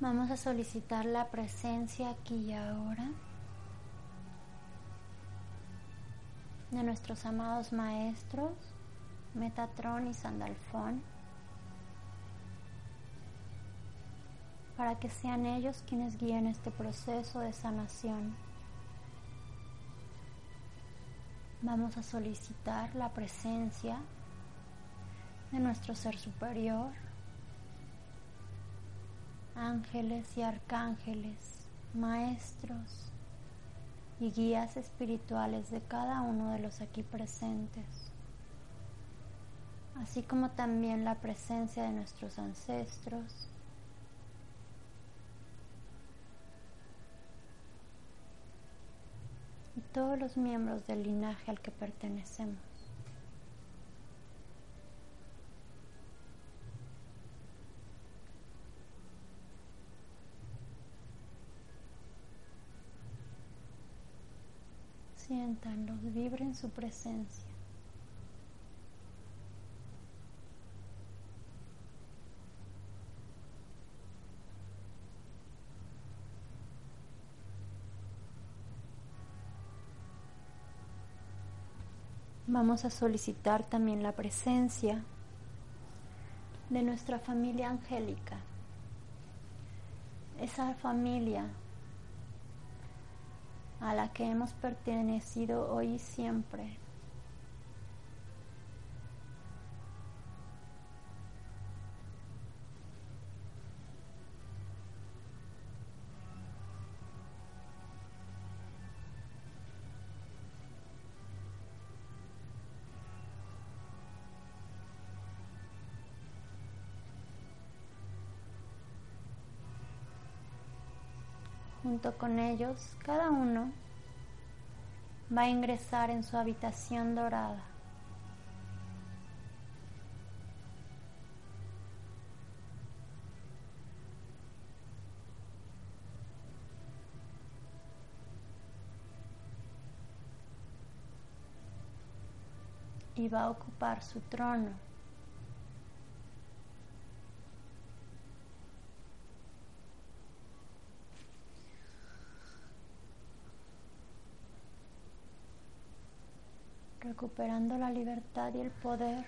Vamos a solicitar la presencia aquí y ahora de nuestros amados maestros Metatron y Sandalfón para que sean ellos quienes guíen este proceso de sanación. Vamos a solicitar la presencia de nuestro ser superior, ángeles y arcángeles, maestros y guías espirituales de cada uno de los aquí presentes, así como también la presencia de nuestros ancestros, y todos los miembros del linaje al que pertenecemos. Vibren su presencia. Vamos a solicitar también la presencia de nuestra familia angélica. Esa familia a la que hemos pertenecido hoy y siempre. Junto con ellos, cada uno va a ingresar en su habitación dorada. y va a ocupar su trono. Recuperando la libertad y el poder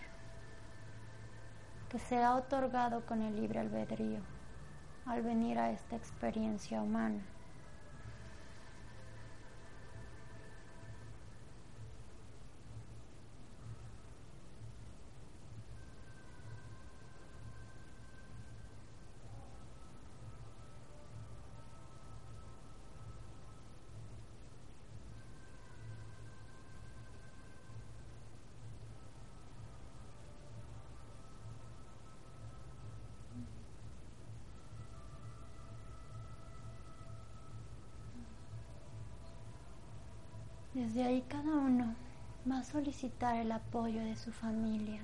que se ha otorgado con el libre albedrío al venir a esta experiencia humana. Desde ahí cada uno va a solicitar el apoyo de su familia,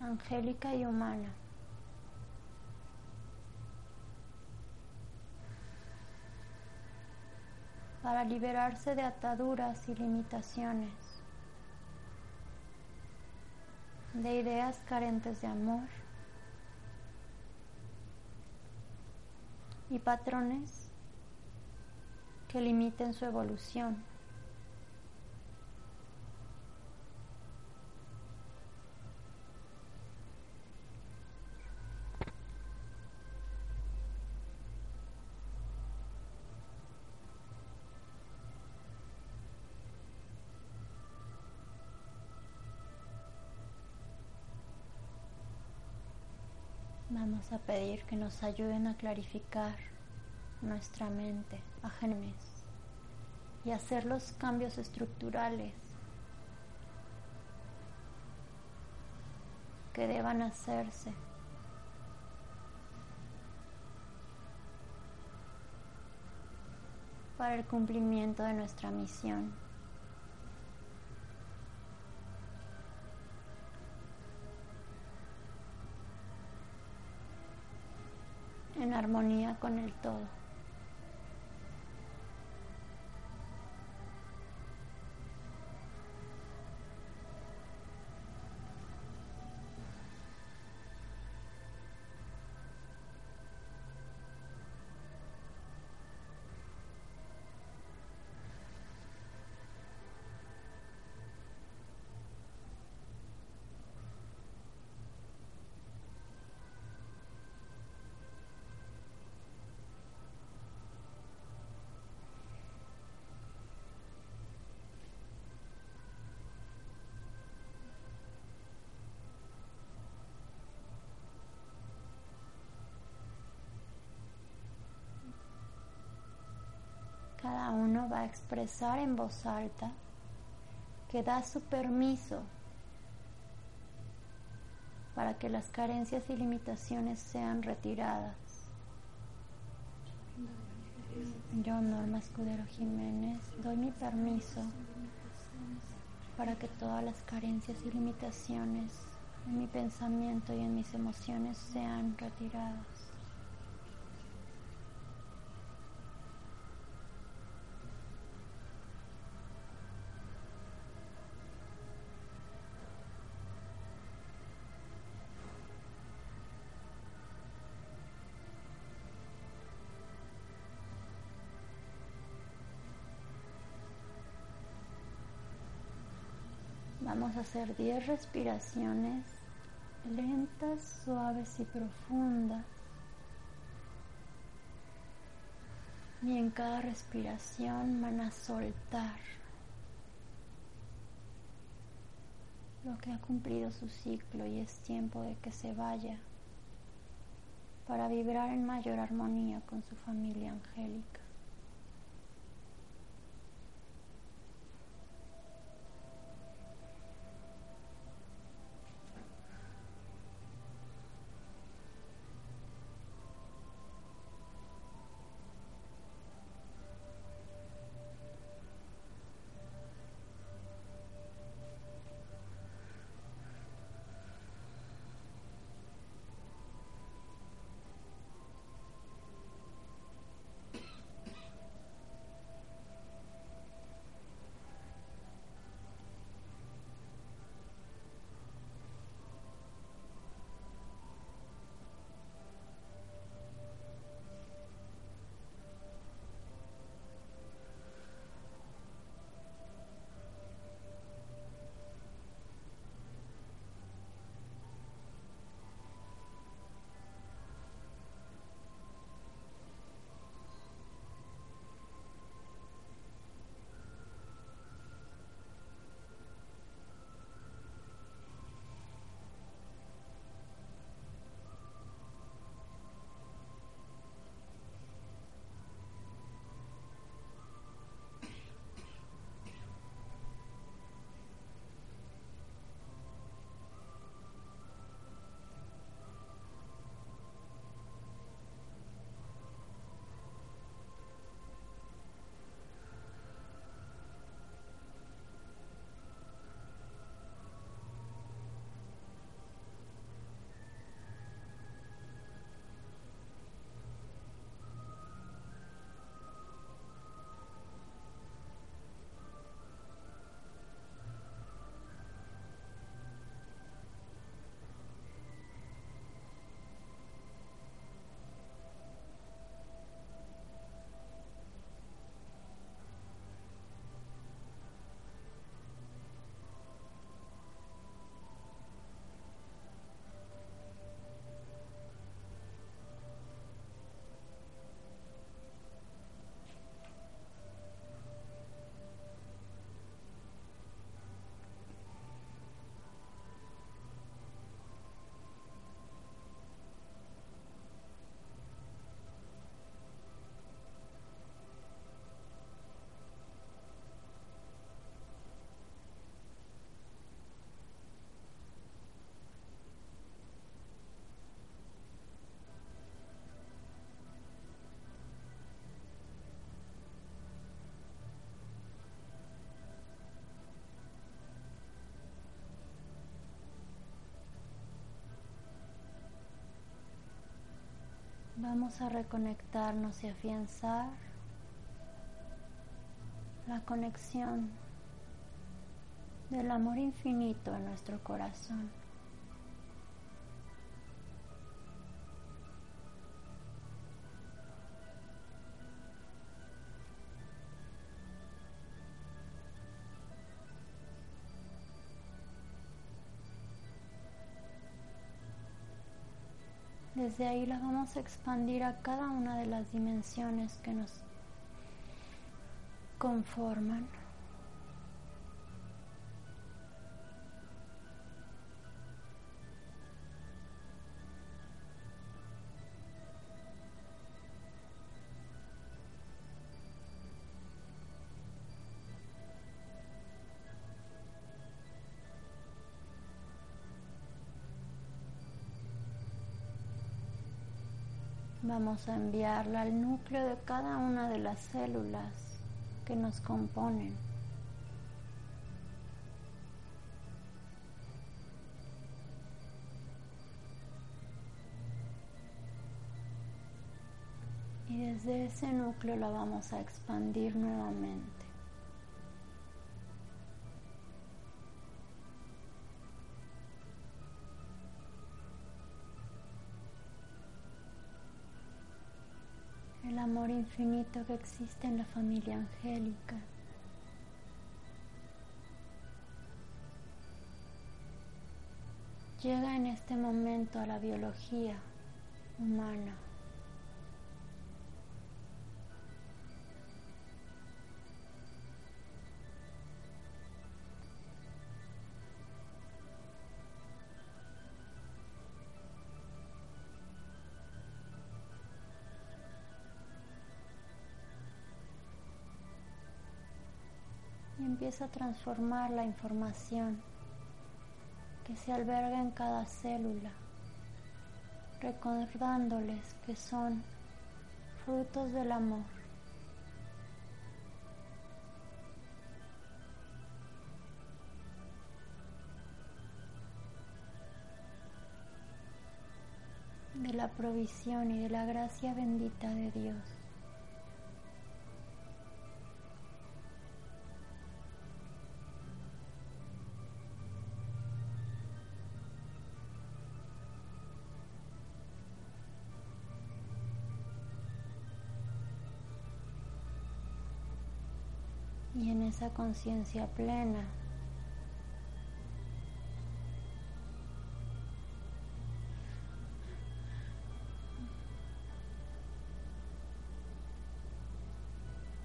angélica y humana. para liberarse de ataduras y limitaciones, de ideas carentes de amor y patrones que limiten su evolución. Vamos a pedir que nos ayuden a clarificar nuestra mente a y hacer los cambios estructurales que deban hacerse. para el cumplimiento de nuestra misión. en armonía con el todo. Expresar en voz alta que da su permiso para que las carencias y limitaciones sean retiradas. Yo, Norma Escudero Jiménez, doy mi permiso para que todas las carencias y limitaciones en mi pensamiento y en mis emociones sean retiradas. Vamos a hacer 10 respiraciones lentas, suaves y profundas. Y en cada respiración van a soltar lo que ha cumplido su ciclo y es tiempo de que se vaya para vibrar en mayor armonía con su familia angélica. Vamos a reconectarnos y afianzar la conexión del amor infinito en nuestro corazón. Desde ahí la vamos a expandir a cada una de las dimensiones que nos conforman. Vamos a enviarla al núcleo de cada una de las células que nos componen. Y desde ese núcleo la vamos a expandir nuevamente. Amor infinito que existe en la familia angélica. Llega en este momento a la biología humana. Empieza a transformar la información que se alberga en cada célula, recordándoles que son frutos del amor. de la provisión y de la gracia bendita de Dios. Y en esa conciencia plena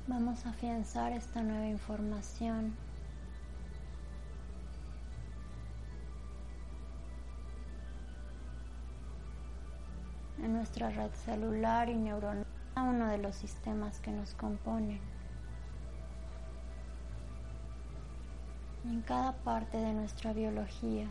vamos a afianzar esta nueva información en nuestra red celular y neuronal, uno de los sistemas que nos componen. En cada parte de nuestra biología.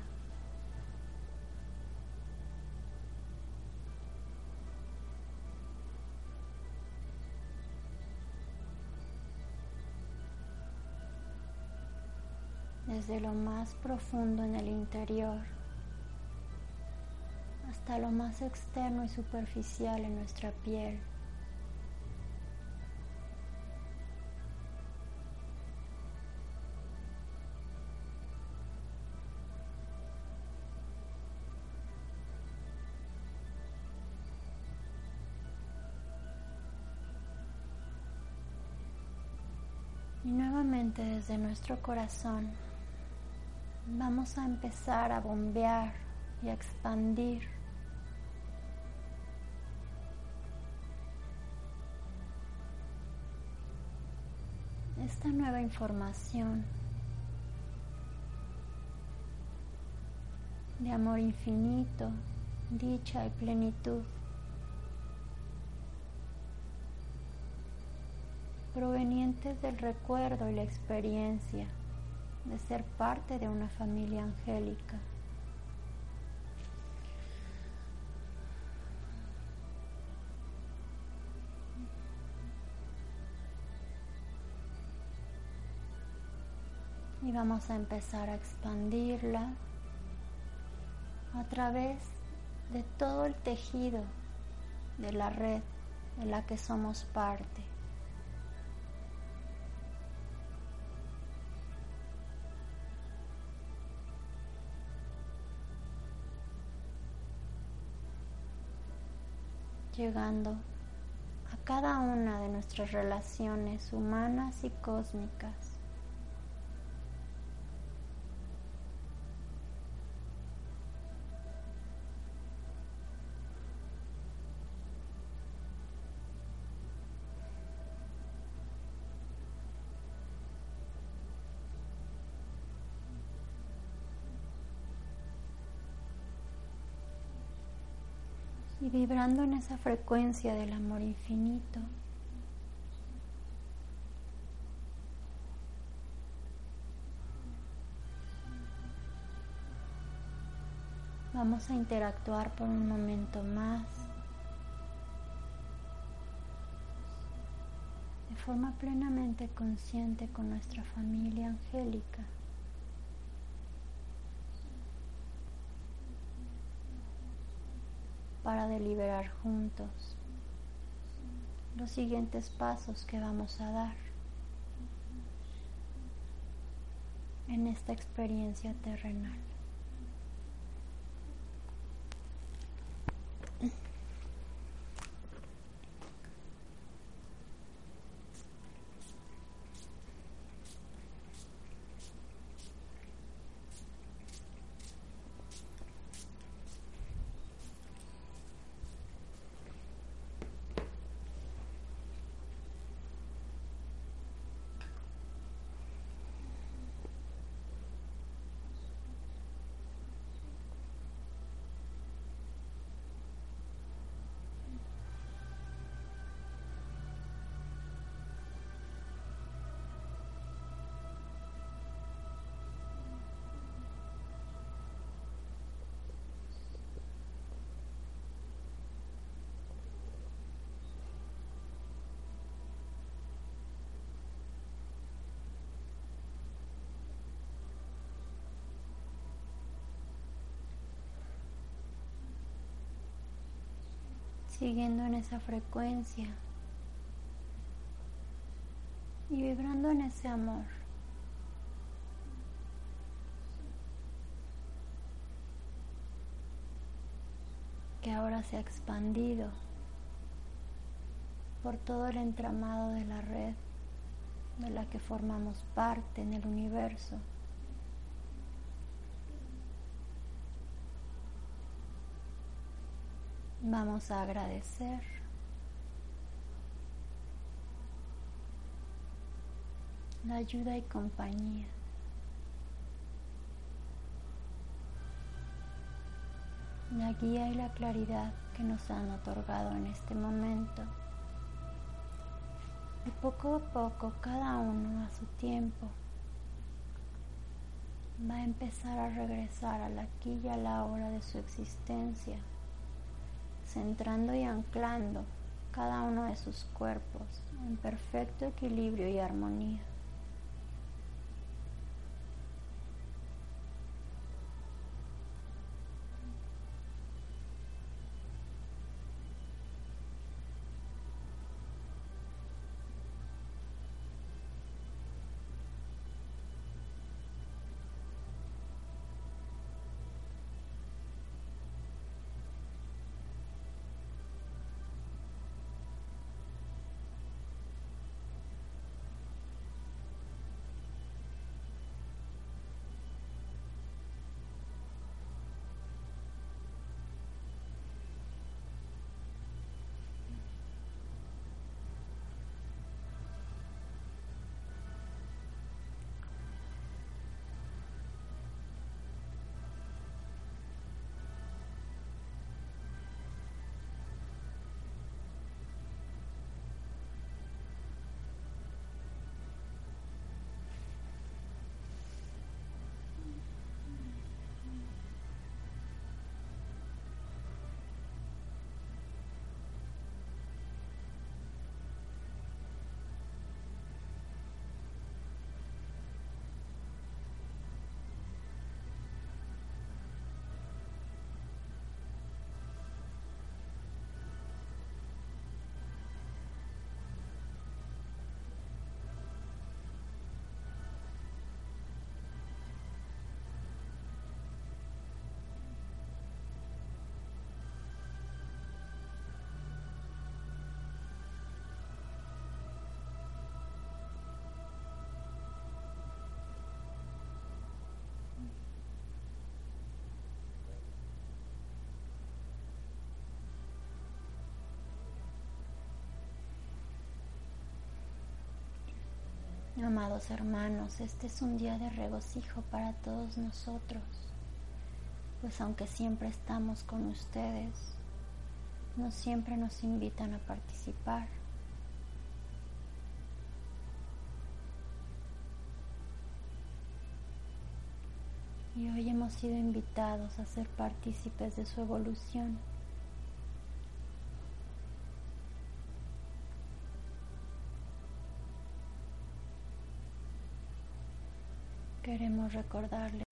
Desde lo más profundo en el interior hasta lo más externo y superficial en nuestra piel. Desde nuestro corazón vamos a empezar a bombear y a expandir esta nueva información de amor infinito, dicha y plenitud. Provenientes del recuerdo y la experiencia de ser parte de una familia angélica. Y vamos a empezar a expandirla a través de todo el tejido de la red de la que somos parte. Llegando a cada una de nuestras relaciones humanas y cósmicas. Y vibrando en esa frecuencia del amor infinito. Vamos a interactuar por un momento más de forma plenamente consciente con nuestra familia angélica. Para deliberar juntos los siguientes pasos que vamos a dar en esta experiencia terrenal. Siguiendo en esa frecuencia y vibrando en ese amor. que ahora se ha expandido por todo el entramado de la red de la que formamos parte en el universo. Vamos a agradecer. La ayuda y compañía. La guía y la claridad que nos han otorgado en este momento. Y poco a poco, cada uno a su tiempo, va a empezar a regresar a la aquí y a la hora de su existencia centrando y anclando cada uno de sus cuerpos en perfecto equilibrio y armonía. Amados hermanos, este es un día de regocijo para todos nosotros, pues aunque siempre estamos con ustedes, no siempre nos invitan a participar. Y hoy hemos sido invitados a ser partícipes de su evolución. Queremos recordarle.